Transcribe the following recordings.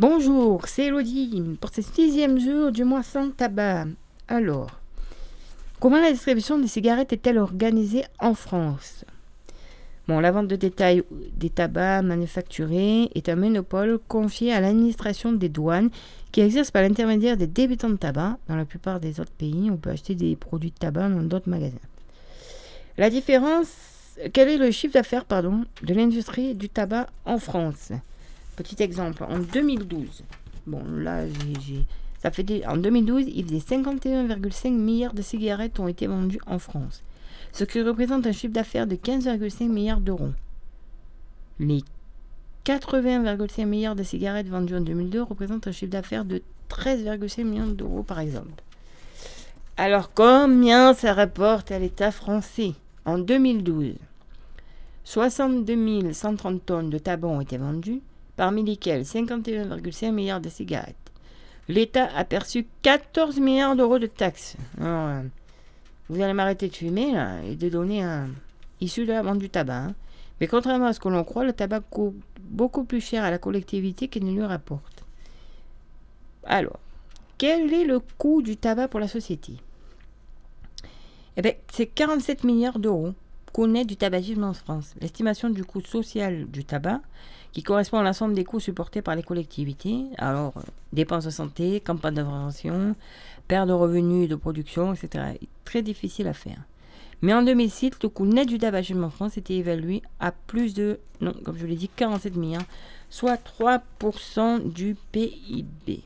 Bonjour, c'est Elodie pour ce sixième jour du mois sans tabac. Alors, comment la distribution des cigarettes est-elle organisée en France? Bon, la vente de détail des tabacs manufacturés est un monopole confié à l'administration des douanes qui exerce par l'intermédiaire des débutants de tabac. Dans la plupart des autres pays, on peut acheter des produits de tabac dans d'autres magasins. La différence, quel est le chiffre d'affaires de l'industrie du tabac en France? Petit exemple, en 2012, bon là ça fait en 2012, il faisait 51,5 milliards de cigarettes ont été vendues en France, ce qui représente un chiffre d'affaires de 15,5 milliards d'euros. Les 80,5 milliards de cigarettes vendues en 2002 représentent un chiffre d'affaires de 13,5 millions d'euros par exemple. Alors combien ça rapporte à l'État français? En 2012, 62 130 tonnes de tabac ont été vendues, parmi lesquelles 51,5 milliards de cigarettes. L'État a perçu 14 milliards d'euros de taxes. Euh, vous allez m'arrêter de fumer et de donner un issu de la vente du tabac. Hein. Mais contrairement à ce que l'on croit, le tabac coûte beaucoup plus cher à la collectivité qu'il ne lui rapporte. Alors, quel est le coût du tabac pour la société? Eh bien, c'est 47 milliards d'euros net du tabagisme en France. L'estimation du coût social du tabac, qui correspond à l'ensemble des coûts supportés par les collectivités, alors euh, dépenses de santé, campagnes de prévention, perte de revenus de production, etc., est très difficile à faire. Mais en 2006, le coût net du tabagisme en France était évalué à plus de, non, comme je l'ai dit, 47 milliards, soit 3% du PIB.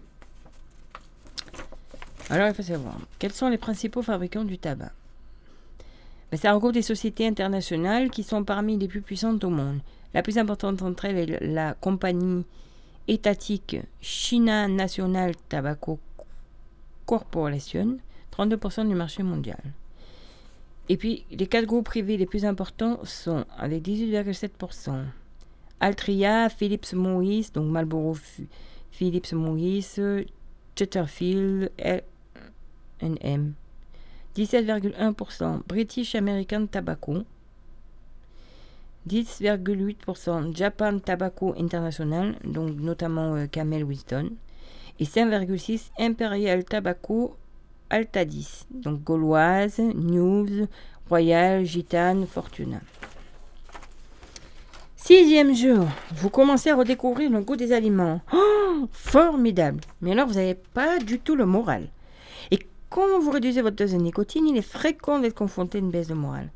Alors il faut savoir, quels sont les principaux fabricants du tabac? Ben, Ça regroupe des sociétés internationales qui sont parmi les plus puissantes au monde. La plus importante d'entre elles est la compagnie étatique China National Tobacco Corporation, 32% du marché mondial. Et puis, les quatre groupes privés les plus importants sont, avec 18,7%, Altria, Philips Morris, donc Marlboro Philips Morris, Chatterfield, NM. 17,1%, British American Tobacco. 10,8% Japan Tobacco International, donc notamment euh, Camel Winston. Et 5,6% Imperial Tobacco Altadis, donc Gauloise, News, Royal, Gitane, Fortuna. Sixième jour, vous commencez à redécouvrir le goût des aliments. Oh, formidable Mais alors, vous n'avez pas du tout le moral. Quand vous réduisez votre dose de nicotine, il est fréquent d'être confronté à une baisse de morale.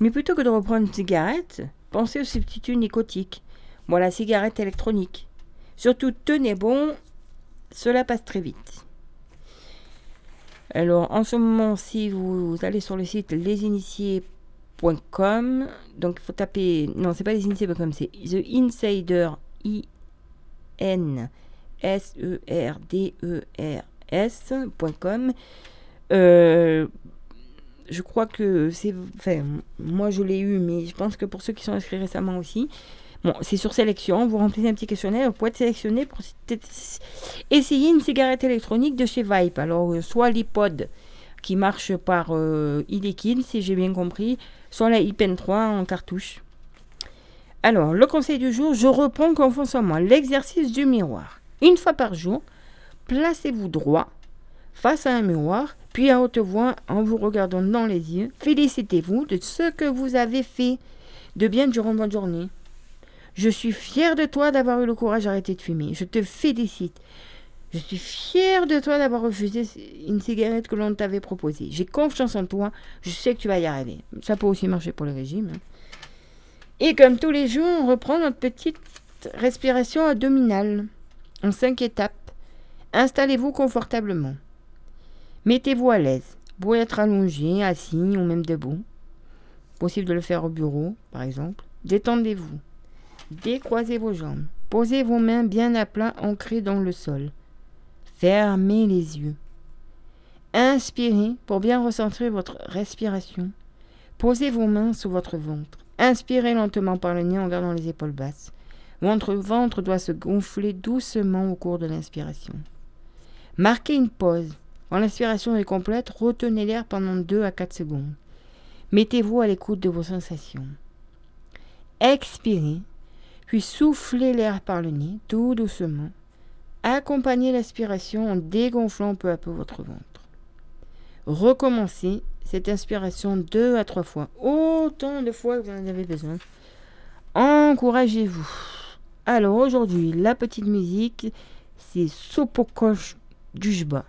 Mais plutôt que de reprendre une cigarette, pensez au substitut nicotique. Bon, la cigarette électronique. Surtout, tenez bon, cela passe très vite. Alors, en ce moment, si vous, allez sur le site lesinitiés.com, donc il faut taper, non, c'est pas lesinitiés.com, c'est The Insider, I-N, S-E-R-D-E-R-S.com. Euh, je crois que c'est. Enfin, moi je l'ai eu, mais je pense que pour ceux qui sont inscrits récemment aussi, Bon, c'est sur sélection, vous remplissez un petit questionnaire, vous pouvez être sélectionné pour essayer une cigarette électronique de chez Vipe. Alors, euh, soit l'iPod qui marche par euh, e-liquide, si j'ai bien compris, soit la iPen 3 en cartouche. Alors, le conseil du jour, je reprends moi. L'exercice du miroir. Une fois par jour, placez-vous droit face à un miroir, puis à haute voix, en vous regardant dans les yeux, félicitez-vous de ce que vous avez fait de bien durant votre journée. Je suis fier de toi d'avoir eu le courage d'arrêter de fumer. Je te félicite. Je suis fier de toi d'avoir refusé une cigarette que l'on t'avait proposée. J'ai confiance en toi. Je sais que tu vas y arriver. Ça peut aussi marcher pour le régime. Hein. Et comme tous les jours, on reprend notre petite respiration abdominale en cinq étapes. Installez-vous confortablement. Mettez-vous à l'aise. Vous être allongé, assis ou même debout. Possible de le faire au bureau, par exemple. Détendez-vous. Décroisez vos jambes. Posez vos mains bien à plat ancrées dans le sol. Fermez les yeux. Inspirez pour bien recentrer votre respiration. Posez vos mains sous votre ventre. Inspirez lentement par le nez en gardant les épaules basses. Votre ventre doit se gonfler doucement au cours de l'inspiration. Marquez une pause. Quand l'inspiration est complète, retenez l'air pendant 2 à 4 secondes. Mettez-vous à l'écoute de vos sensations. Expirez puis soufflez l'air par le nez, tout doucement, Accompagnez l'aspiration en dégonflant peu à peu votre ventre. Recommencez cette inspiration deux à trois fois, autant de fois que vous en avez besoin. Encouragez-vous. Alors aujourd'hui, la petite musique, c'est Sopokosh Dujba.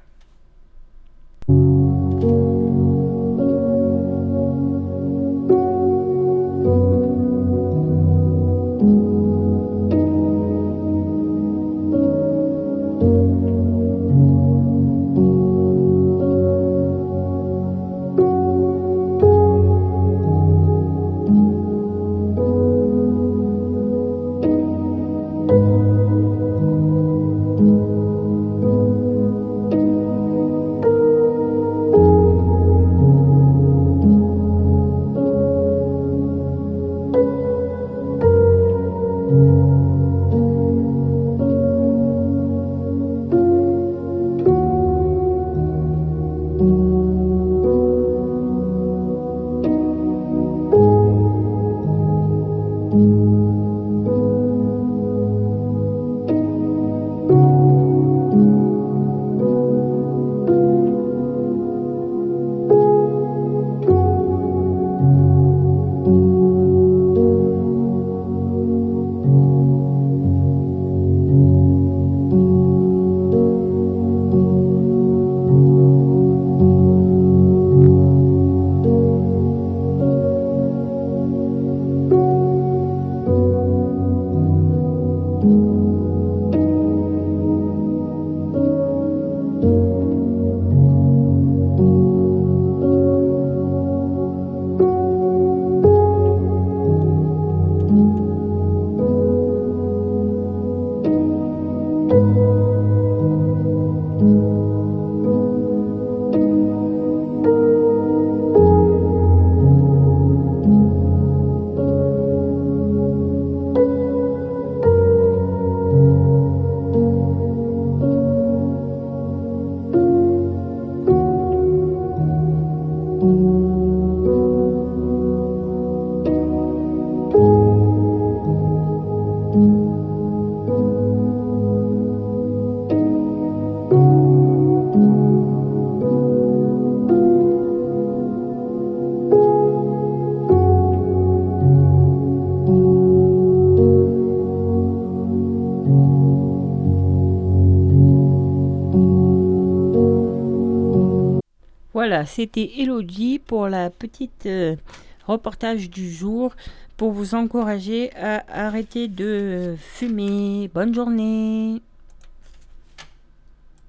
Voilà, c'était Elodie pour la petite euh, reportage du jour pour vous encourager à arrêter de fumer. Bonne journée